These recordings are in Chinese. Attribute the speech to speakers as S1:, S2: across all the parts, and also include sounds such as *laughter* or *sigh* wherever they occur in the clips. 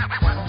S1: Now, I want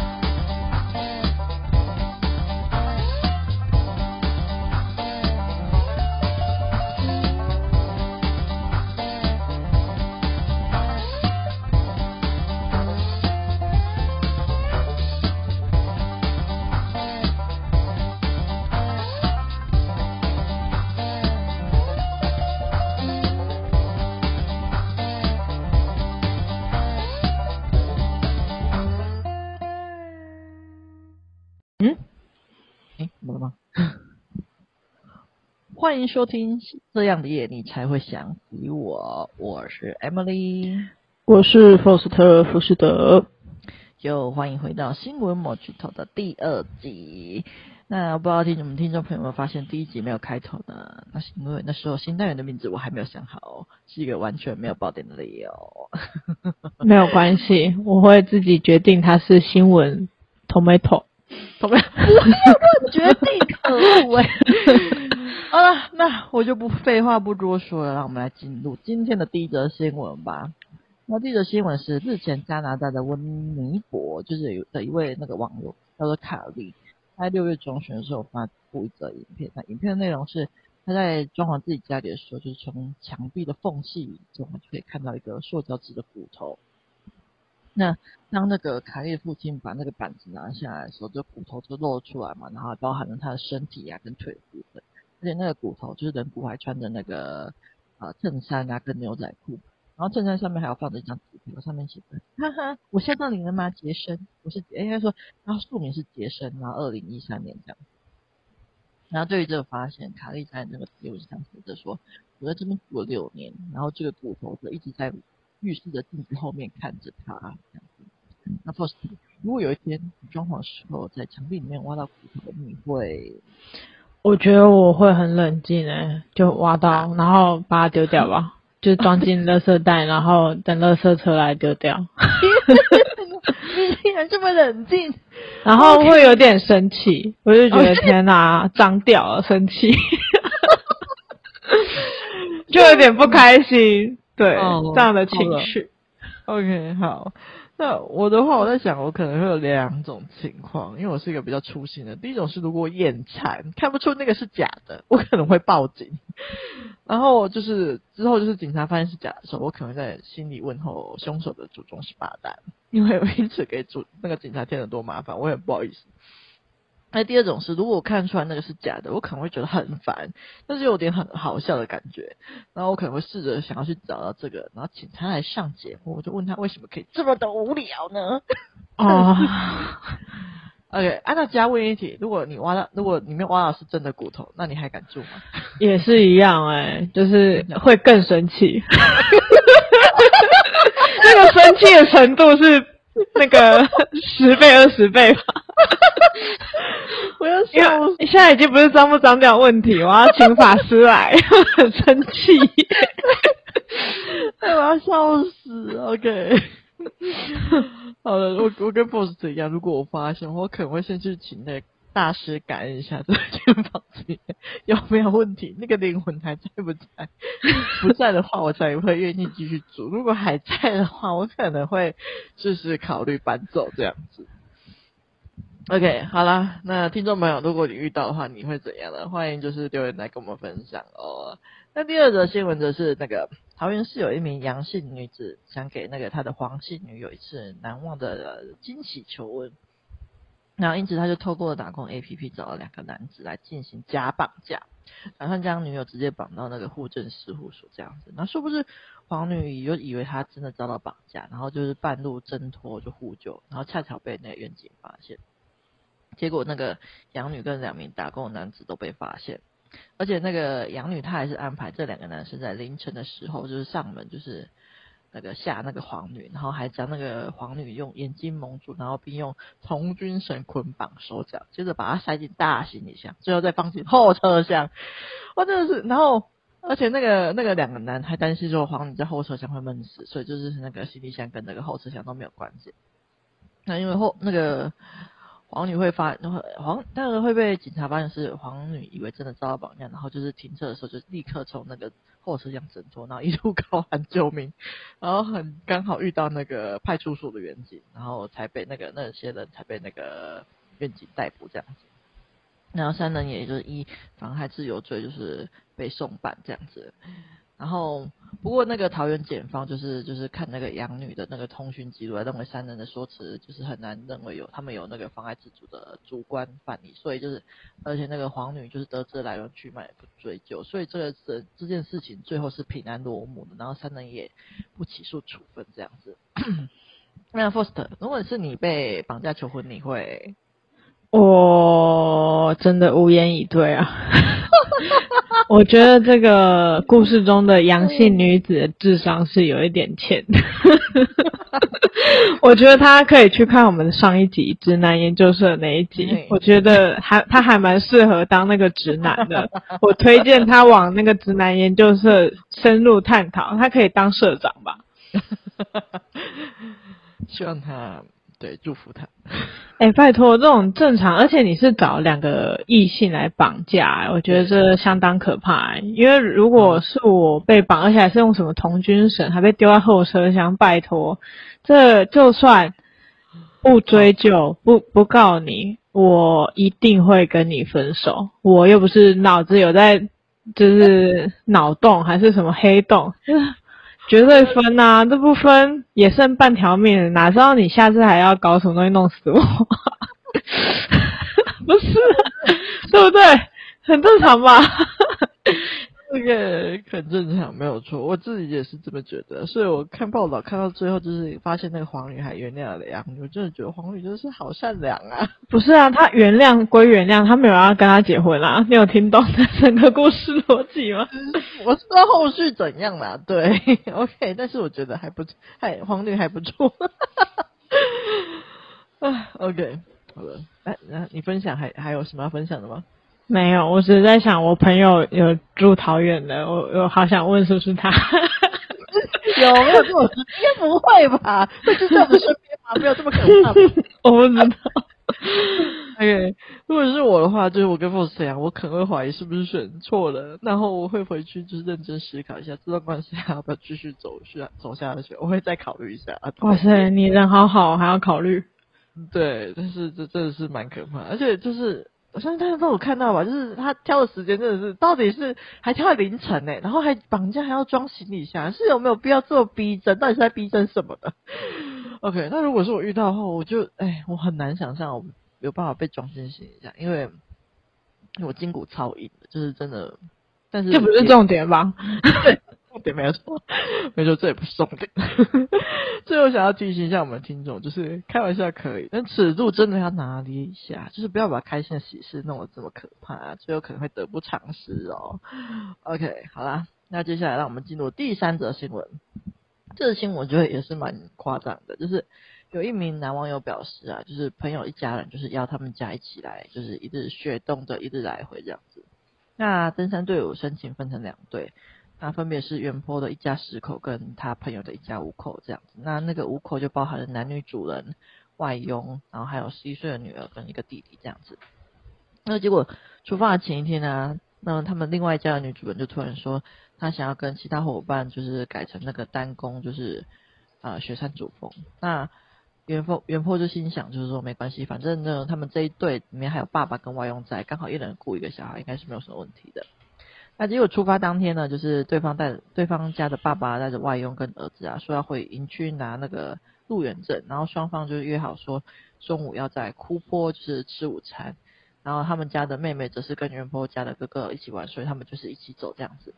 S1: *laughs* 欢迎收听这样的夜，你才会想起我。我是 Emily，
S2: 我是 Foster 福士德。
S1: 就欢迎回到新闻某巨头的第二集。那不知道听你们听众朋友们发现第一集没有开头呢？那是因为那时候新单元的名字我还没有想好，是一个完全没有爆点的理由。
S2: 没有关系，我会自己决定它是新闻 Tomato。
S1: Tomato，不要乱决定，*laughs* 可恶哎！*laughs* 好了，那我就不废话不多说了，让我们来进入今天的第一则新闻吧。那第一则新闻是日前加拿大的温尼伯，就是有的一位那个网友叫做卡利，他在六月中旬的时候发布一则影片。那影片的内容是他在装潢自己家里的时候，就是从墙壁的缝隙中就可以看到一个塑胶制的骨头。那当那个卡利父亲把那个板子拿下来的时候，这骨头就露出来嘛，然后包含了他的身体啊跟腿部分。而且那个骨头就是人骨，还穿着那个呃衬衫啊，跟牛仔裤，然后衬衫上面还有放着一张纸条，上面写着“哈哈，我吓到你了吗，杰森？”我是应该说，然后署名是杰森，然后二零一三年这样。然后对于这个发现，卡利在那个贴文上写着说：“我在这边住了六年，然后这个骨头就一直在浴室的镜子后面看着他这样子。”那 first，如果有一天你装潢的时候在墙壁里面挖到骨头，你会？
S2: 我觉得我会很冷静诶，就挖到，然后把它丢掉吧，*laughs* 就装进垃圾袋，然后等垃圾车来丢掉。*laughs* *laughs*
S1: 你竟然这么冷静，
S2: 然后会有点生气，我就觉得天哪，脏掉了，生气，就有点不开心，对，这样的情绪。
S1: OK，好。那我的话，我在想，我可能会有两种情况，因为我是一个比较粗心的。第一种是，如果我眼馋看不出那个是假的，我可能会报警。然后就是之后就是警察发现是假的时候，我可能在心里问候凶手的祖宗十八代，因为我因此给主那个警察添了多麻烦，我也不好意思。那第二种是，如果我看出来那个是假的，我可能会觉得很烦，但是有点很好笑的感觉。然后我可能会试着想要去找到这个，然后请他来上节目，我就问他为什么可以这么的无聊呢？*laughs* 哦、oh.，OK，按照加问一题，如果你挖到，如果里面挖到是真的骨头，那你还敢住吗？
S2: 也是一样哎、欸，就是会更生气。*laughs* 那个生气的程度是那个十倍、二十倍吧。*laughs* 我要笑死！现在已经不是脏不脏掉问题，我要请法师来，*laughs* 很生气，*laughs*
S1: 我要笑死。OK，好了，我我跟 Boss 一样，如果我发现，我可能会先去请那大师感应一下这间房子里面有没有问题，那个灵魂还在不在？不在的话，我才会愿意继续住；如果还在的话，我可能会就是考虑搬走这样子。OK，好啦，那听众朋友，如果你遇到的话，你会怎样呢？欢迎就是留言来跟我们分享哦。那第二则新闻则是那个桃园市有一名杨姓女子想给那个她的黄姓女友一次难忘的惊喜求婚，然后因此他就透过打工 APP 找了两个男子来进行假绑架，打算将女友直接绑到那个户政事务所这样子。那说不是黄女就以为他真的遭到绑架，然后就是半路挣脱就呼救，然后恰巧被那个员警发现。结果那个养女跟两名打工的男子都被发现，而且那个养女她还是安排这两个男生在凌晨的时候就是上门，就是那个吓那个黄女，然后还将那个黄女用眼睛蒙住，然后并用童军绳捆绑手脚，接着把她塞进大行李箱，最后再放进后车厢。我真的是，然后而且那个那个两个男还担心说黄女在后车厢会闷死，所以就是那个行李箱跟那个后车厢都没有关系。那因为后那个。黄女会发黄，但是会被警察发现是黄女，以为真的遭到绑架，然后就是停车的时候就立刻从那个货车厢挣脱，然后一路高喊救命，然后很刚好遇到那个派出所的员警，然后才被那个那些人才被那个员警逮捕这样子。然后三人也就是依妨害自由罪就是被送办这样子。然后，不过那个桃园检方就是就是看那个养女的那个通讯记录，认为三人的说辞就是很难认为有他们有那个妨碍自主的主观犯意，所以就是而且那个黄女就是得知来龙去脉也不追究，所以这个这这件事情最后是平安落幕的，然后三人也不起诉处分这样子。*coughs* 那 Faust，如果是你被绑架求婚，你会？
S2: 我真的无言以对啊。我觉得这个故事中的阳性女子的智商是有一点欠的。*laughs* 我觉得她可以去看我们的上一集直男研究社那一集，我觉得还她还蛮适合当那个直男的。我推荐她往那个直男研究社深入探讨，她可以当社长吧。*laughs*
S1: 希望她。对，祝福他。
S2: 哎、欸，拜托，这种正常，而且你是找两个异性来绑架，我觉得这相当可怕。因为如果是我被绑，而且还是用什么童军绳，还被丢在后车厢，拜托，这就算不追究，不不告你，我一定会跟你分手。我又不是脑子有在，就是脑洞还是什么黑洞。绝对分啊！这不分也剩半条命，哪知道你下次还要搞什么东西弄死我？*laughs* 不是，对不对？很正常吧？
S1: 这个很正常，没有错。我自己也是这么觉得。所以我看报道看到最后，就是发现那个黄女还原谅了杨女，我真的觉得黄女真是好善良啊！*laughs*
S2: 不是啊，她原谅归原谅，她没有要跟他结婚啊。你有听懂这整个故事逻辑吗？*laughs*
S1: 我知道后续怎样啦。对，OK，但是我觉得还不，还黄女还不错。*laughs* 啊，OK，好了，哎，那你分享还还有什么要分享的吗？
S2: 没有，我只是在想，我朋友有住桃园的，我我好想问是不是他？*laughs*
S1: 有没有这么应该？不会吧？会就在我们身边吗？*laughs* 没有这么可怕吧？
S2: 我不知道。*laughs*
S1: OK，如果是我的话，就是我跟 Faust 一样，我可能会怀疑是不是选错了，然后我会回去就是认真思考一下，这段关系还要不要继续走下走下去？我会再考虑一下。
S2: 哇塞，你人好好，还要考虑？
S1: 对，但是这真的是蛮可怕，而且就是。我相信大家都有看到吧，就是他挑的时间真的是，到底是还挑在凌晨呢，然后还绑架还要装行李箱，是有没有必要这么逼真？到底是在逼真什么的？OK，那如果是我遇到的话，我就哎，我很难想象我有办法被装进行李箱，因为我筋骨超硬的，就是真的。但是
S2: 这不是重点吧？
S1: 对。重点没有错，没错，这也不是重点。*laughs* 最后想要提醒一下我们听众，就是开玩笑可以，但尺度真的要拿捏一下，就是不要把开心的喜事弄得这么可怕，最后可能会得不偿失哦。OK，好啦，那接下来让我们进入第三则新闻。这个新闻我觉得也是蛮夸张的，就是有一名男网友表示啊，就是朋友一家人就是要他们家一起来，就是一日雪冬的一日来回这样子。那登山队伍申请分成两队。那分别是原坡的一家十口跟他朋友的一家五口这样子。那那个五口就包含了男女主人、外佣，然后还有十一岁的女儿跟一个弟弟这样子。那结果出发的前一天呢、那他们另外一家的女主人就突然说，她想要跟其他伙伴就是改成那个单攻，就是啊、雪山主峰。那原 PO 原 PO 就心想，就是说没关系，反正呢他们这一队里面还有爸爸跟外佣在，刚好一人雇一个小孩，应该是没有什么问题的。那结果出发当天呢，就是对方带对方家的爸爸带着外佣跟儿子啊，说要回营区拿那个入园证，然后双方就约好说中午要在哭坡就是吃午餐，然后他们家的妹妹则是跟原 PO 家的哥哥一起玩，所以他们就是一起走这样子。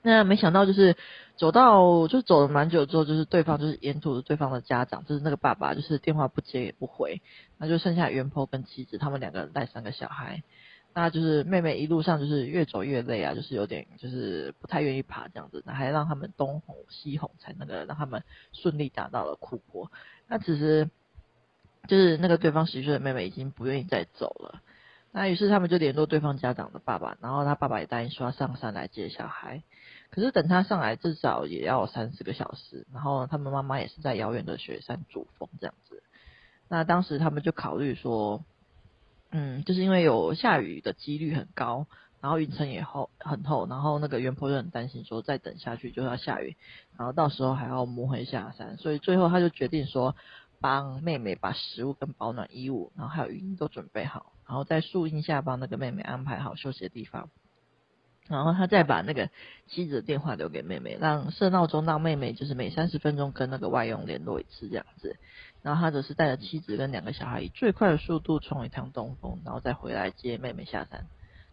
S1: 那没想到就是走到就走了蛮久之后，就是对方就是沿途的对方的家长，就是那个爸爸就是电话不接也不回，那就剩下原 PO 跟妻子他们两个人带三个小孩。那就是妹妹一路上就是越走越累啊，就是有点就是不太愿意爬这样子，那还让他们东哄西哄才那个让他们顺利达到了哭坡。那其实就是那个对方十岁的妹妹已经不愿意再走了，那于是他们就联络对方家长的爸爸，然后他爸爸也答应说要上山来接小孩。可是等他上来至少也要三四个小时，然后他们妈妈也是在遥远的雪山主峰这样子。那当时他们就考虑说，嗯，就是因为有下雨的几率很高，然后云层也厚很厚，然后那个原坡就很担心说再等下去就要下雨，然后到时候还要摸黑下山，所以最后他就决定说，帮妹妹把食物跟保暖衣物，然后还有雨衣都准备好，然后在树荫下帮那个妹妹安排好休息的地方。然后他再把那个妻子的电话留给妹妹，让设闹钟让妹妹就是每三十分钟跟那个外佣联络一次这样子。然后他则是带着妻子跟两个小孩以最快的速度冲一趟东风，然后再回来接妹妹下山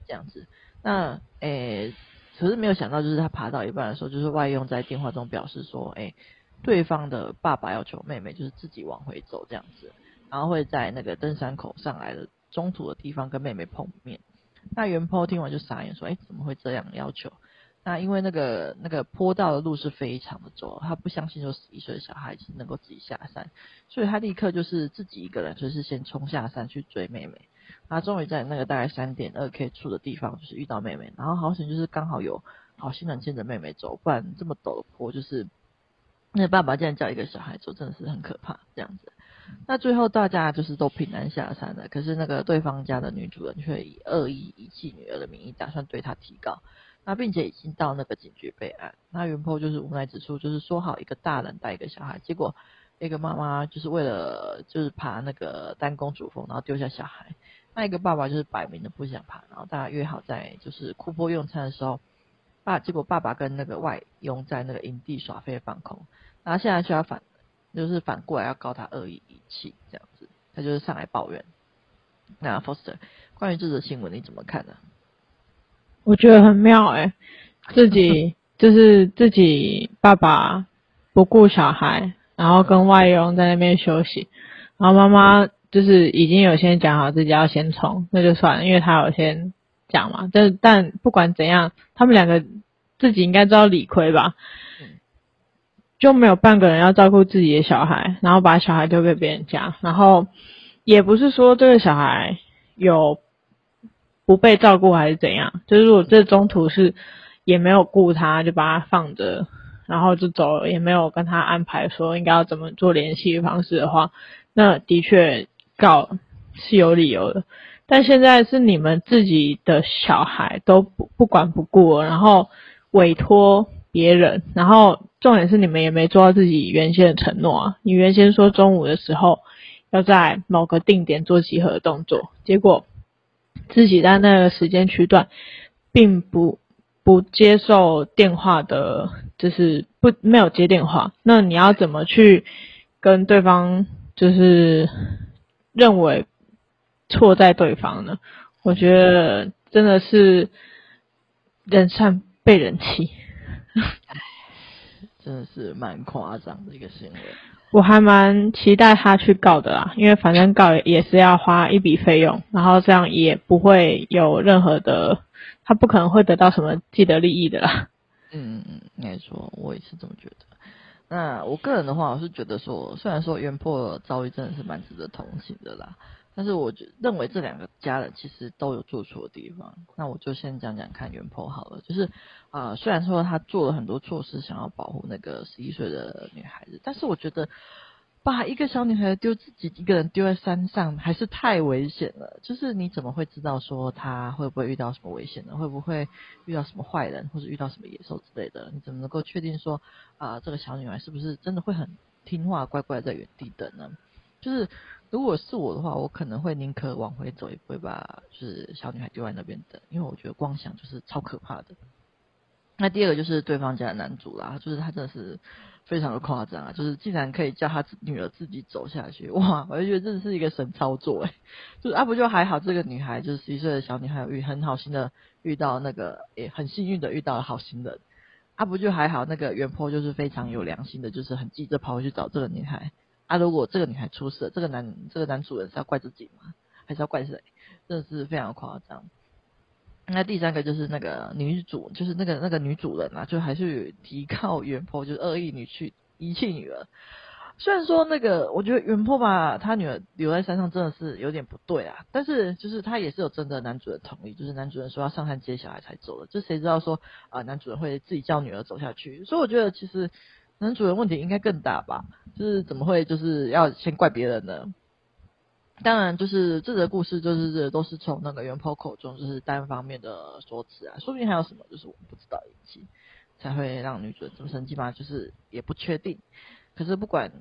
S1: 这样子。那诶，可是没有想到，就是他爬到一半的时候，就是外佣在电话中表示说，诶，对方的爸爸要求妹妹就是自己往回走这样子，然后会在那个登山口上来的中途的地方跟妹妹碰面。那原 po 听完就傻眼，说：“哎，怎么会这样要求？”那因为那个那个坡道的路是非常的陡，他不相信说十一岁的小孩子能够自己下山，所以他立刻就是自己一个人，就是先冲下山去追妹妹。他终于在那个大概三点二 K 处的地方，就是遇到妹妹。然后好险就是刚好有好心人牵着妹妹走，不然这么陡的坡，就是那爸爸竟然叫一个小孩走，真的是很可怕这样子。那最后大家就是都平安下山了，可是那个对方家的女主人却以恶意遗弃女儿的名义，打算对她提告。那并且已经到那个警局备案。那原 po 就是无奈指出，就是说好一个大人带一个小孩，结果一个妈妈就是为了就是爬那个单公主峰，然后丢下小孩。那一个爸爸就是摆明的不想爬，然后大家约好在就是库坡用餐的时候，爸结果爸爸跟那个外佣在那个营地耍废放空，然后现在就要反。就是反过来要告他恶意遗弃这样子，他就是上来抱怨。那 Foster，关于这则新闻你怎么看呢？
S2: 我觉得很妙哎、欸，*laughs* 自己就是自己爸爸不顾小孩，然后跟外佣在那边休息，然后妈妈就是已经有先讲好自己要先冲，那就算了，因为他有先讲嘛。但但不管怎样，他们两个自己应该知道理亏吧。就没有半个人要照顾自己的小孩，然后把小孩丢给别人家，然后也不是说这个小孩有不被照顾还是怎样，就是如果这中途是也没有顾他，就把他放着，然后就走了，也没有跟他安排说应该要怎么做联系方式的话，那的确告是有理由的。但现在是你们自己的小孩都不不管不顾，然后委托别人，然后。重点是你们也没做到自己原先的承诺啊！你原先说中午的时候要在某个定点做集合的动作，结果自己在那个时间区段并不不接受电话的，就是不没有接电话。那你要怎么去跟对方就是认为错在对方呢？我觉得真的是人善被人欺。*laughs*
S1: 真的是蛮夸张的一个行为，
S2: 我还蛮期待他去告的啦，因为反正告也是要花一笔费用，然后这样也不会有任何的，他不可能会得到什么既得利益的啦。
S1: 嗯嗯嗯，没错，我也是这么觉得。那我个人的话，我是觉得说，虽然说原 po 遭遇真的是蛮值得同情的啦。但是我觉认为这两个家人其实都有做错的地方，那我就先讲讲看原 po 好了。就是啊、虽然说他做了很多措施想要保护那个十一岁的女孩子，但是我觉得把一个小女孩丢自己一个人丢在山上还是太危险了。就是你怎么会知道说她会不会遇到什么危险呢？会不会遇到什么坏人或者遇到什么野兽之类的？你怎么能够确定说啊、这个小女孩是不是真的会很听话乖乖在原地等呢？就是。如果是我的话，我可能会宁可往回走，也不会把就是小女孩丢在那边等，因为我觉得光想就是超可怕的。那第二个就是对方家的男主啦，就是他真的是非常的夸张啊，就是竟然可以叫他女儿自己走下去，哇！我就觉得这是一个神操作诶，就是啊不就还好，这个女孩就是十一岁的小女孩，遇很好心的遇到那个，也很幸运的遇到了好心人，啊不就还好，那个原坡就是非常有良心的，就是很急着跑回去找这个女孩。啊！如果这个女孩出事，这个男这个男主人是要怪自己吗？还是要怪谁？真的是非常夸张。那第三个就是那个女主，就是那个那个女主人啊，就还是提告原 po，就是恶意女婿遗弃女儿。虽然说那个，我觉得原 po 把他女儿留在山上真的是有点不对啊，但是就是他也是有征得男主人同意，就是男主人说要上山接小孩才走的，就谁知道说啊、男主人会自己叫女儿走下去？所以我觉得其实。男主人问题应该更大吧？就是怎么会就是要先怪别人呢？当然，就是这个故事，就是都是从那个原 PO 口中，就是单方面的说辞啊，说不定还有什么，就是我们不知道以及才会让女主这么生气嘛，就是也不确定。可是不管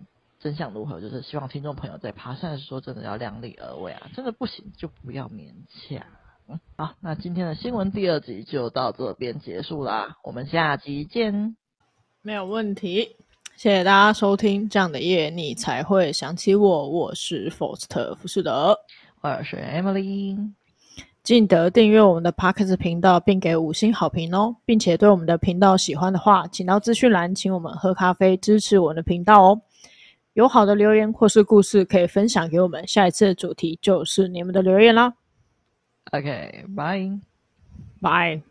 S1: 真相如何，就是希望听众朋友在爬山的时候，真的要量力而为啊，真的不行就不要勉强。嗯，好，那今天的新闻第二集就到这边结束啦，我们下集见。
S2: 没有问题。谢谢大家收听，这样的夜你才会想起我。我是 Faust 浮士德，
S1: 我是 Emily。
S2: 记得订阅我们的 Podcast 频道，并给五星好评哦，并且对我们的频道喜欢的话，请到资讯栏请我们喝咖啡支持我们的频道哦。有好的留言或是故事可以分享给我们，下一次的主题就是你们的留言啦。
S1: OK，bye，bye。